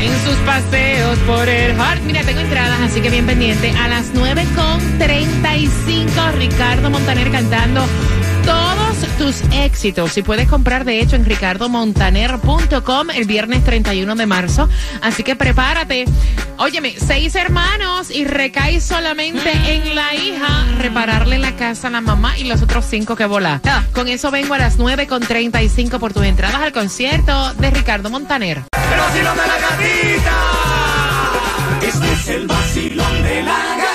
En sus paseos por el Heart. Mira, tengo entradas, así que bien pendiente. A las 9.35, Ricardo Montaner cantando todos tus éxitos. Y puedes comprar, de hecho, en ricardomontaner.com el viernes 31 de marzo. Así que prepárate. Óyeme, seis hermanos y recae solamente en la hija repararle la casa a la mamá y los otros cinco que vola. Con eso vengo a las 9.35 por tus entradas al concierto de Ricardo Montaner. El vacilón de la gatita. Este es el vacilón de la gatita.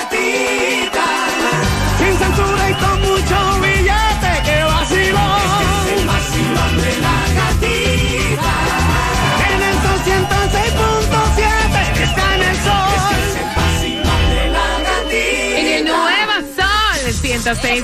106.7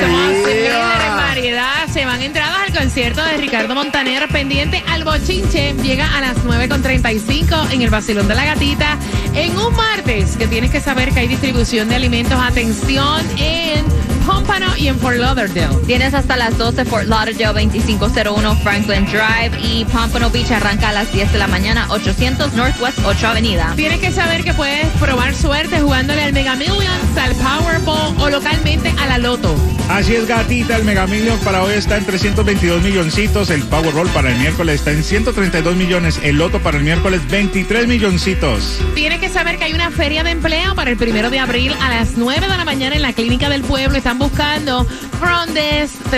somos en variedad. Se van entradas al concierto de Ricardo Montaner pendiente al bochinche. Llega a las 9.35 en el Basilón de la Gatita. En un martes que tienes que saber que hay distribución de alimentos. Atención en Pompano y en Fort Lauderdale. Tienes hasta las 12 Fort Lauderdale 2501 Franklin Drive y Pompano Beach arranca a las 10 de la mañana 800 Northwest 8 Avenida. Tienes que saber que puedes probar suerte jugándole al Mega Millions, al Powerball o localmente a la Loto. Así es, gatita. El Mega Million para hoy está en 322 milloncitos. El Powerball para el miércoles está en 132 millones. El Loto para el miércoles 23 milloncitos. Tienes que saber que hay una feria de empleo para el primero de abril a las 9 de la mañana en la Clínica del Pueblo. Buscando front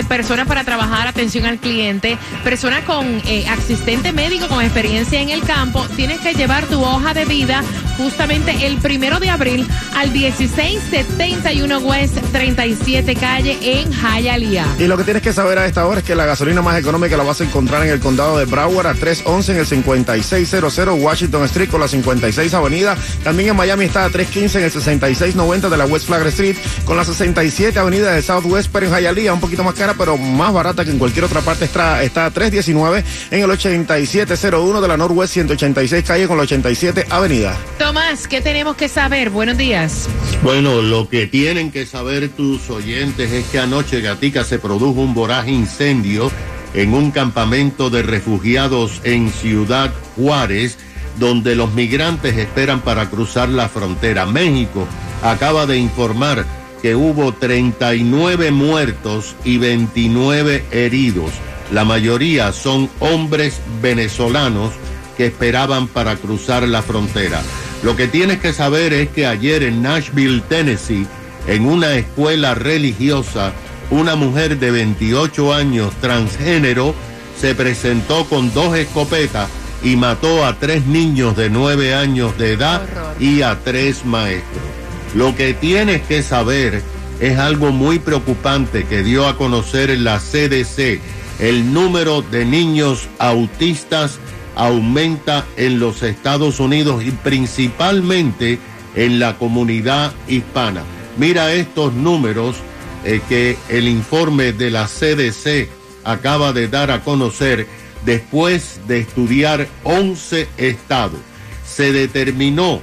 personas para trabajar, atención al cliente, personas con eh, asistente médico con experiencia en el campo. Tienes que llevar tu hoja de vida justamente el primero de abril al 1671 West 37 Calle en Hialeah. Y lo que tienes que saber a esta hora es que la gasolina más económica la vas a encontrar en el condado de Broward a 311 en el 5600 Washington Street con la 56 Avenida. También en Miami está a 315 en el 6690 de la West Flagler Street con la 67 Avenida de Southwest, pero en Hialeah un poquito más cara, pero más barata que en cualquier otra parte. Está, está a 319 en el 8701 de la Northwest 186 Calle con la 87 Avenida. Tomás, ¿qué tenemos que saber? Buenos días. Bueno, lo que tienen que saber tus oyentes es que anoche, Gatica, se produjo un voraz incendio en un campamento de refugiados en Ciudad Juárez, donde los migrantes esperan para cruzar la frontera. México acaba de informar que hubo 39 muertos y 29 heridos. La mayoría son hombres venezolanos que esperaban para cruzar la frontera. Lo que tienes que saber es que ayer en Nashville, Tennessee, en una escuela religiosa, una mujer de 28 años transgénero se presentó con dos escopetas y mató a tres niños de 9 años de edad y a tres maestros. Lo que tienes que saber es algo muy preocupante que dio a conocer la CDC. El número de niños autistas aumenta en los Estados Unidos y principalmente en la comunidad hispana. Mira estos números eh, que el informe de la CDC acaba de dar a conocer después de estudiar 11 estados. Se determinó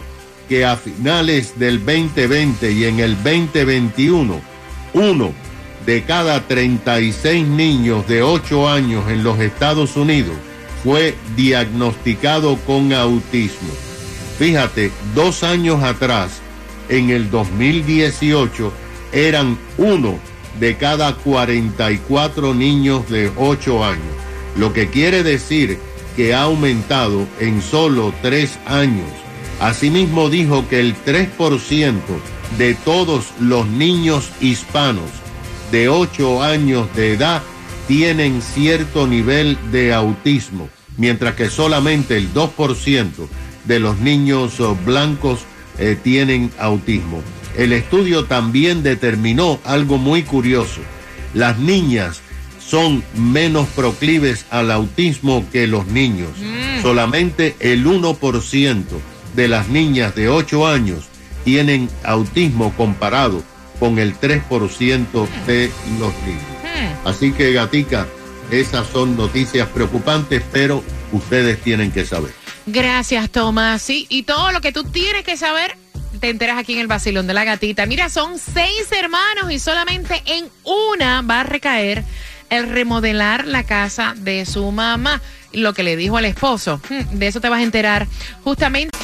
que a finales del 2020 y en el 2021, uno de cada 36 niños de 8 años en los Estados Unidos fue diagnosticado con autismo. Fíjate, dos años atrás, en el 2018, eran uno de cada 44 niños de 8 años, lo que quiere decir que ha aumentado en solo tres años Asimismo dijo que el 3% de todos los niños hispanos de 8 años de edad tienen cierto nivel de autismo, mientras que solamente el 2% de los niños blancos eh, tienen autismo. El estudio también determinó algo muy curioso. Las niñas son menos proclives al autismo que los niños. Solamente el 1% de las niñas de 8 años tienen autismo comparado con el 3% de los niños. Así que, gatica, esas son noticias preocupantes, pero ustedes tienen que saber. Gracias, Tomás. Sí, y todo lo que tú tienes que saber te enteras aquí en el Basilón de la Gatita. Mira, son seis hermanos y solamente en una va a recaer el remodelar la casa de su mamá. Lo que le dijo al esposo. Hmm, De eso te vas a enterar justamente.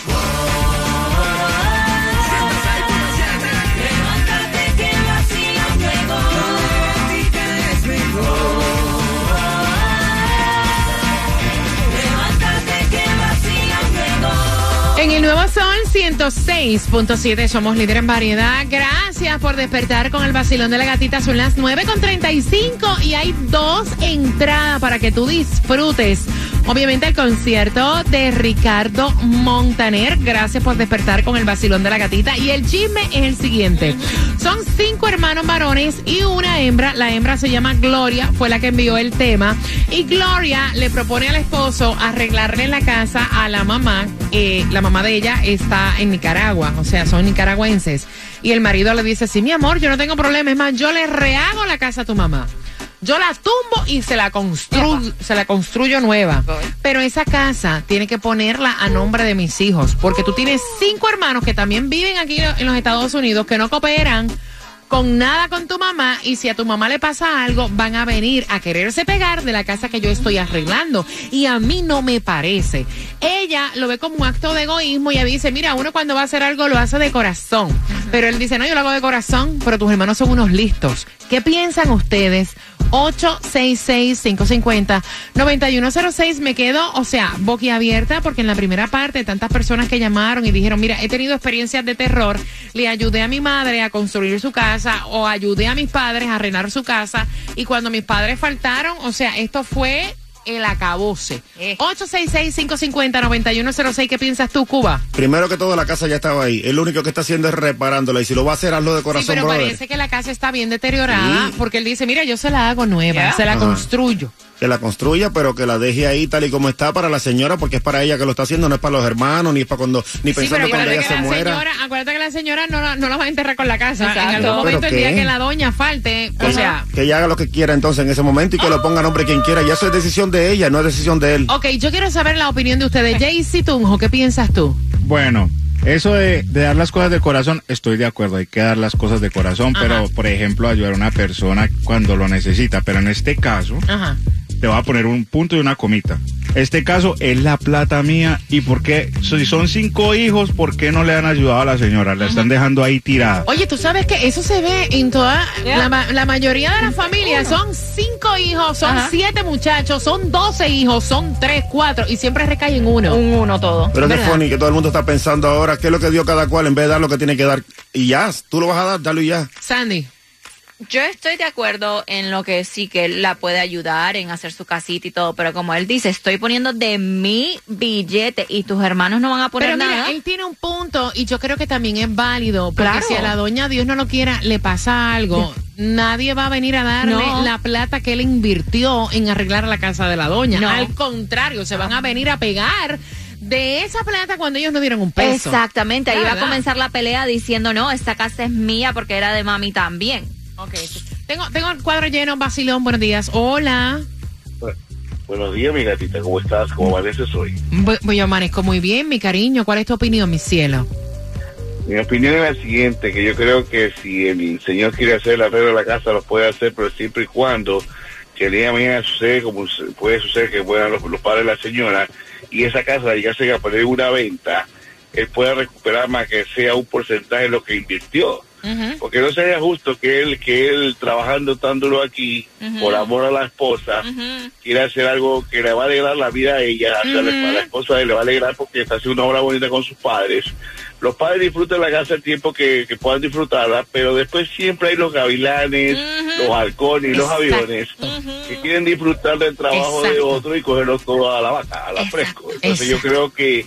Nuevo Sol 106.7 somos líder en variedad. Gracias por despertar con el vacilón de la gatita. Son las 9.35 y hay dos entradas para que tú disfrutes. Obviamente el concierto de Ricardo Montaner. Gracias por despertar con el vacilón de la gatita. Y el chisme es el siguiente. Son cinco hermanos varones y una hembra. La hembra se llama Gloria, fue la que envió el tema. Y Gloria le propone al esposo arreglarle la casa a la mamá. Eh, la mamá de ella está en Nicaragua, o sea, son nicaragüenses. Y el marido le dice, sí, mi amor, yo no tengo problema, es más, yo le rehago la casa a tu mamá. Yo la tumbo y se la, constru se la construyo nueva. Pero esa casa tiene que ponerla a nombre de mis hijos, porque tú tienes cinco hermanos que también viven aquí en los Estados Unidos, que no cooperan con nada con tu mamá y si a tu mamá le pasa algo, van a venir a quererse pegar de la casa que yo estoy arreglando. Y a mí no me parece. Ella lo ve como un acto de egoísmo y ella dice, mira, uno cuando va a hacer algo lo hace de corazón. Pero él dice, no, yo lo hago de corazón, pero tus hermanos son unos listos. ¿Qué piensan ustedes? 866-550-9106. Me quedo, o sea, boquiabierta porque en la primera parte tantas personas que llamaron y dijeron, mira, he tenido experiencias de terror, le ayudé a mi madre a construir su casa o ayudé a mis padres a arreglar su casa y cuando mis padres faltaron, o sea, esto fue el acabose. 866-550-9106. ¿Qué piensas tú, Cuba? Primero que todo, la casa ya estaba ahí. Él lo único que está haciendo es reparándola. Y si lo va a hacer, hazlo de Sí, corazón, pero brother. parece que la casa está bien deteriorada Sí. porque él dice, mira, yo se la hago nueva, se la Ajá. construyo. Que la construya, pero que la deje ahí tal y como está para la señora, porque es para ella que lo está haciendo, no es para los hermanos, ni es para cuando, ni pensando cuando ella que se la muera. señora, acuérdate que la señora no, la- no la va a enterrar con la casa. En Exacto. algún momento, ¿Pero el día que la doña falte, o sea... Que ella haga lo que quiera entonces en ese momento y que lo ponga a nombre quien quiera. Ya eso es decisión de ella, no es decisión de él. Ok, yo quiero saber la opinión de ustedes. Jaycee Tunjo, ¿qué piensas tú? Bueno, eso de, de dar las cosas de corazón, estoy de acuerdo, hay que dar las cosas de corazón, Ajá. pero por ejemplo ayudar a una persona cuando lo necesita, pero en este caso Ajá. Te voy a poner un punto y una comita. Este caso es la plata mía y por qué, si son cinco hijos, ¿por qué no le han ayudado a la señora? La están dejando ahí tirada. Oye, tú sabes que eso se ve en toda la, ma- la mayoría de las familias. Son cinco hijos, son Ajá. siete muchachos, son doce hijos, son tres, cuatro y siempre recae en uno. Un uno todo. Pero es funny que todo el mundo está pensando ahora qué es lo que dio cada cual en vez de dar lo que tiene que dar. Y ya, tú lo vas a dar, dalo y ya. Sandy. Yo estoy de acuerdo en lo que sí que él la puede ayudar en hacer su casita y todo, pero como él dice, estoy poniendo de mi billete y tus hermanos no van a poner Pero mira, nada. él tiene un punto y yo creo que también es válido. Porque Claro. si a la doña Dios no lo quiera, le pasa algo, nadie va a venir a darle No. la plata que él invirtió en arreglar la casa de la doña. No. Al contrario, se van a venir a pegar de esa plata cuando ellos no dieron un peso. Exactamente, ahí va a comenzar la pelea diciendo, no, esta casa es mía porque era de mami también. Ok. Tengo, tengo el cuadro lleno, Basilón, buenos días. Hola. Buenos días, mi gatita, ¿cómo estás? ¿Cómo amaneces hoy? Voy, yo amanezco muy bien, mi cariño. ¿Cuál es tu opinión, mi cielo? Mi opinión es la siguiente, que yo creo que si el señor quiere hacer el arreglo de la casa, lo puede hacer, pero siempre y cuando que el día de mañana sucede como puede suceder que puedan los, los padres de la señora y esa casa llegase a poner una venta, él pueda recuperar más que sea un porcentaje de lo que invirtió. Porque no sería justo que él, que él trabajando tan duro aquí, por amor a la esposa, quiera hacer algo que le va a alegrar la vida a ella, a la- a la esposa de él le va a alegrar porque está haciendo una obra bonita con sus padres. Los padres disfrutan la casa el tiempo que, que puedan disfrutarla, pero después siempre hay los gavilanes, los halcones y los aviones que quieren disfrutar del trabajo de otro y cogerlo todo a la vaca, a la Exacto. fresco. Entonces yo creo que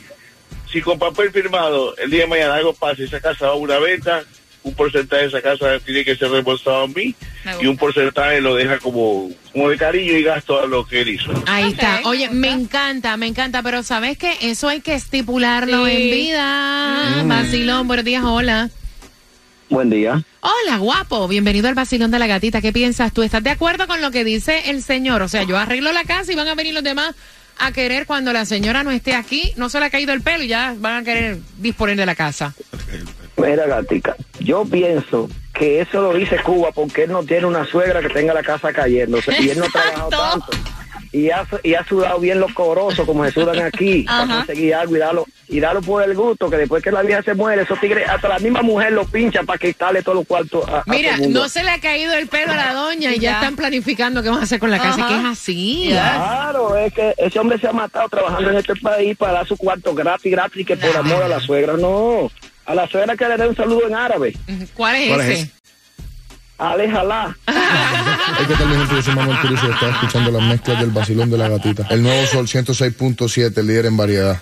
si con papel firmado el día de mañana algo pasa y esa casa va a una venta, un porcentaje de esa casa tiene que ser reembolsado a mí y un porcentaje lo deja como, como de cariño y gasto a lo que él hizo. Ahí está. Oye, me encanta, me encanta, pero ¿sabes qué? Eso hay que estipularlo Sí. en vida. Vacilón, buenos días, hola. Buen día. Hola, guapo. Bienvenido al vacilón de la gatita. ¿Qué piensas tú? ¿Estás de acuerdo con lo que dice el señor? O sea, yo arreglo la casa y van a venir los demás a querer cuando la señora no esté aquí, no se le ha caído el pelo y ya van a querer disponer de la casa. Mira, gatica, yo pienso que eso lo dice Cuba porque él no tiene una suegra que tenga la casa cayéndose y él no ha trabajado tanto. Y ha, y ha sudado bien los corosos como se sudan aquí Ajá. para conseguir algo y darlo, y darlo por el gusto, que después que la vieja se muere, esos tigres, hasta la misma mujer lo pincha para quitarle todos los cuartos a, a Mira, todo el mundo. no se le ha caído el pelo a la doña y ya, Ya. están planificando qué van a hacer con la casa. Ajá. ¿Qué es así? Claro, es que ese hombre se ha matado trabajando en este país para dar su cuarto gratis, gratis, que por amor a la suegra, no. A la suegra que le dé un saludo en árabe. ¿Cuál es ¿Cuál es ese? ese? Aléjala. Hay que mi gente, yo soy Manuel y está escuchando las mezclas del vacilón de la gatita. El nuevo Sol 106.7, el líder en variedad.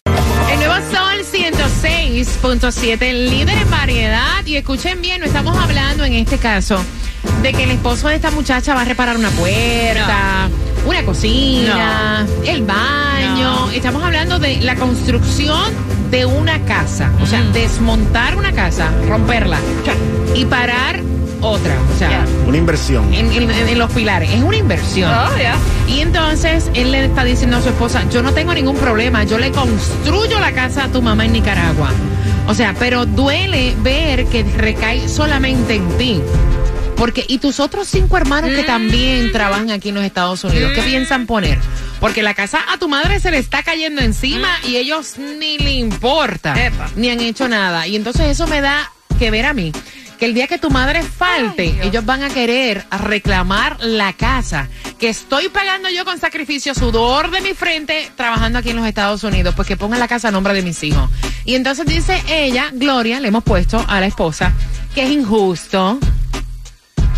El nuevo Sol 106.7, el líder en variedad. Y escuchen bien, no estamos hablando en este caso de que el esposo de esta muchacha va a reparar una puerta, una cocina, el baño. No. Estamos hablando de la construcción de una casa. O sea, Mm. desmontar una casa, romperla y parar otra. O sea. Una inversión. en, en- en los pilares. Es una inversión. Oh. Y entonces él le está diciendo a su esposa, yo no tengo ningún problema, yo le construyo la casa a tu mamá en Nicaragua. O sea, pero duele ver que recae solamente en ti. Porque, y tus otros cinco hermanos que también trabajan aquí en los Estados Unidos, ¿qué piensan poner? Porque la casa a tu madre se le está cayendo encima y ellos ni le importa, Epa. ni han hecho nada. Y entonces eso me da que ver a mí, que el día que tu madre falte, Ay, ellos van a querer reclamar la casa que estoy pagando yo con sacrificio, sudor de mi frente, trabajando aquí en los Estados Unidos, pues que pongan la casa a nombre de mis hijos. Y entonces dice ella, Gloria, le hemos puesto a la esposa, que es injusto.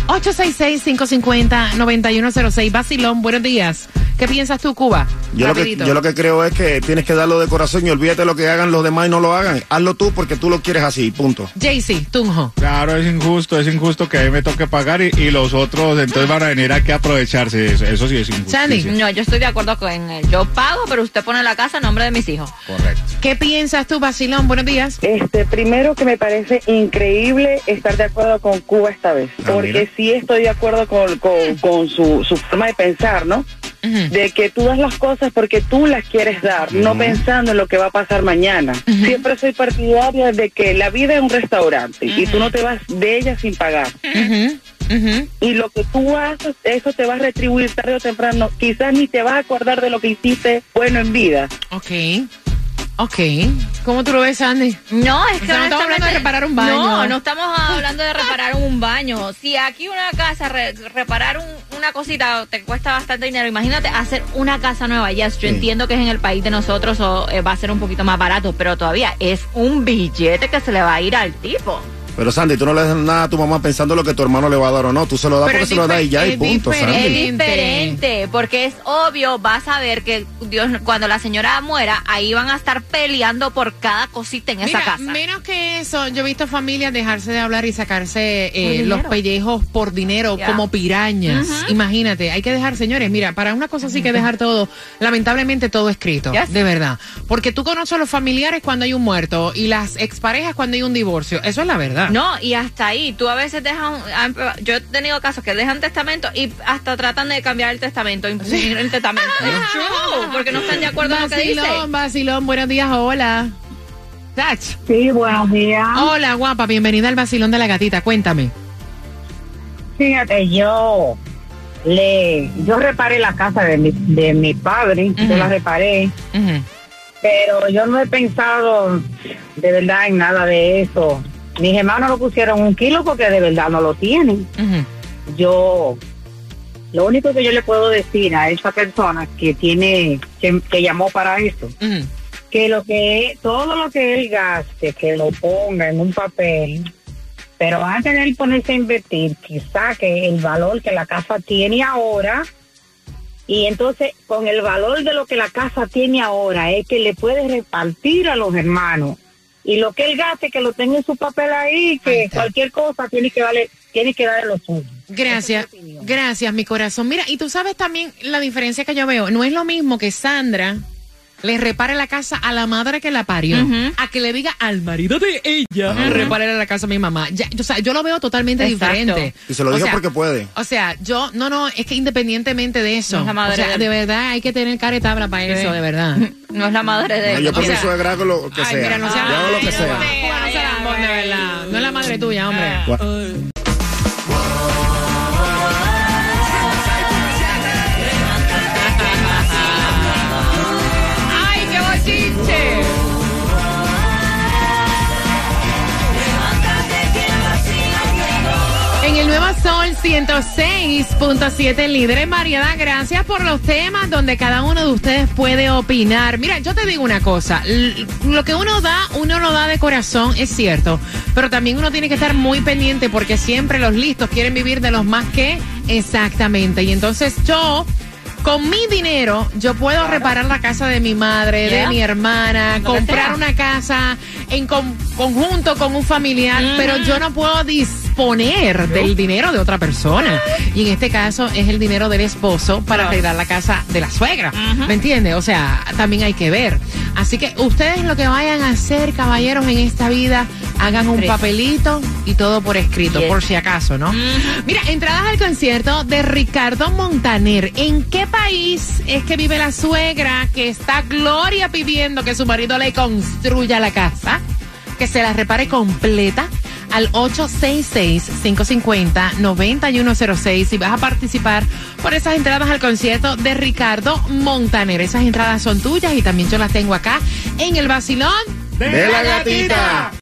866-550-9106. Basilón, buenos días. ¿Qué piensas tú, Cuba? Yo lo, que, yo lo que creo es que tienes que darlo de corazón y olvídate lo que hagan los demás y no lo hagan. Hazlo tú porque tú lo quieres así, punto. Jaycee, Tunjo. Claro, es injusto, es injusto que a mí me toque pagar y, y los otros entonces van a venir aquí a aprovecharse. Eso, eso sí es injusto. Sandy. No, yo estoy de acuerdo con él. Yo pago, pero usted pone la casa a nombre de mis hijos. Correcto. ¿Qué piensas tú, Basilón? Buenos días. Este, primero que me parece increíble estar de acuerdo con Cuba esta vez, Ah, porque mira. sí estoy de acuerdo con, con, con su, su forma de pensar, ¿no? De que tú das las cosas porque tú las quieres dar, no pensando en lo que va a pasar mañana. Siempre soy partidaria de que la vida es un restaurante y tú no te vas de ella sin pagar. Y lo que tú haces, eso te va a retribuir tarde o temprano. Quizás ni te vas a acordar de lo que hiciste bueno en vida. Ok. Ok. ¿Cómo tú lo ves, Sandy? No, es O que sea, no estamos hablando de reparar un baño. No, no estamos hablando de reparar un baño. Si aquí una casa, re- reparar un- una cosita te cuesta bastante dinero, imagínate hacer una casa nueva. Ya, yo Sí. entiendo que es en el país de nosotros o eh, va a ser un poquito más barato, pero todavía es un billete que se le va a ir al tipo. Pero Sandy, tú no le das nada a tu mamá pensando lo que tu hermano le va a dar o no. Tú se lo das Pero porque se lo das y ya, y punto, Sandy. Es Diferente. porque es obvio, vas a ver que Dios, cuando la señora muera, ahí van a estar peleando por cada cosita en esa casa. menos que eso, yo he visto familias dejarse de hablar y sacarse eh, los pellejos por dinero como pirañas. Imagínate, hay que dejar, señores, mira, para una cosa sí que dejar todo, lamentablemente todo escrito, Yes. de verdad. Porque tú conoces a los familiares cuando hay un muerto y las exparejas cuando hay un divorcio. Eso es la verdad. No, y hasta ahí, tú a veces dejas, un- ah, yo he tenido casos que dejan testamento y hasta tratan de cambiar el testamento, impugnar el testamento. True, porque no están de acuerdo en lo que dice. Vacilón, vacilón, buenos días, hola. Tach. Sí, buenos días. Hola, guapa, bienvenida al vacilón de la gatita, cuéntame. Fíjate, yo le, yo reparé la casa de mi, de mi padre, yo la reparé, pero yo no he pensado de verdad en nada de eso. Mis hermanos lo pusieron un kilo porque de verdad no lo tienen. Yo, lo único que yo le puedo decir a esa persona que tiene, que, que llamó para eso, que lo que todo lo que él gaste, que lo ponga en un papel, pero antes de él ponerse a invertir, que saque el valor que la casa tiene ahora, y entonces con el valor de lo que la casa tiene ahora, es que le puede repartir a los hermanos. Y lo que él gaste, que lo tenga en su papel ahí, que cualquier cosa tiene que darle, tiene que darle lo suyo. Gracias, gracias, mi corazón. Mira, y tú sabes también la diferencia que yo veo. No es lo mismo que Sandra le repare la casa a la madre que la parió, a que le diga al marido de ella, repare la casa a mi mamá. Ya, o sea, yo lo veo totalmente Exacto. diferente. Y se lo O digo sea, porque puede. O sea, yo, no, no, es que independientemente de eso, No es la madre o sea, de verdad hay que tener caretabla para eso, de verdad. No es la madre de No, yo por O mi suegra hago lo que Ay, sea. mira, no sea lo que sea. No es la madre tuya, hombre. Sol 106.7, líder en variedad. Gracias por los temas donde cada uno de ustedes puede opinar. Mira, yo te digo una cosa. Lo que uno da, uno lo da de corazón, es cierto. Pero también uno tiene que estar muy pendiente porque siempre los listos quieren vivir de los más que exactamente. Y entonces yo. Con mi dinero, yo puedo reparar la casa de mi madre, Yeah. de mi hermana, comprar una casa en con- conjunto con un familiar, pero yo no puedo disponer del dinero de otra persona. Y en este caso es el dinero del esposo para arreglar la casa de la suegra. ¿Me entiendes? O sea, también hay que ver. Así que ustedes lo que vayan a hacer, caballeros, en esta vida, hagan un papelito y todo por escrito, Yes. por si acaso, ¿no? Mira, entradas al concierto de Ricardo Montaner. ¿En qué país es que vive la suegra que está Gloria pidiendo que su marido le construya la casa? Que se la repare completa al 866-550-9106 y vas a participar por esas entradas al concierto de Ricardo Montaner. Esas entradas son tuyas y también yo las tengo acá en el vacilón De la gatita.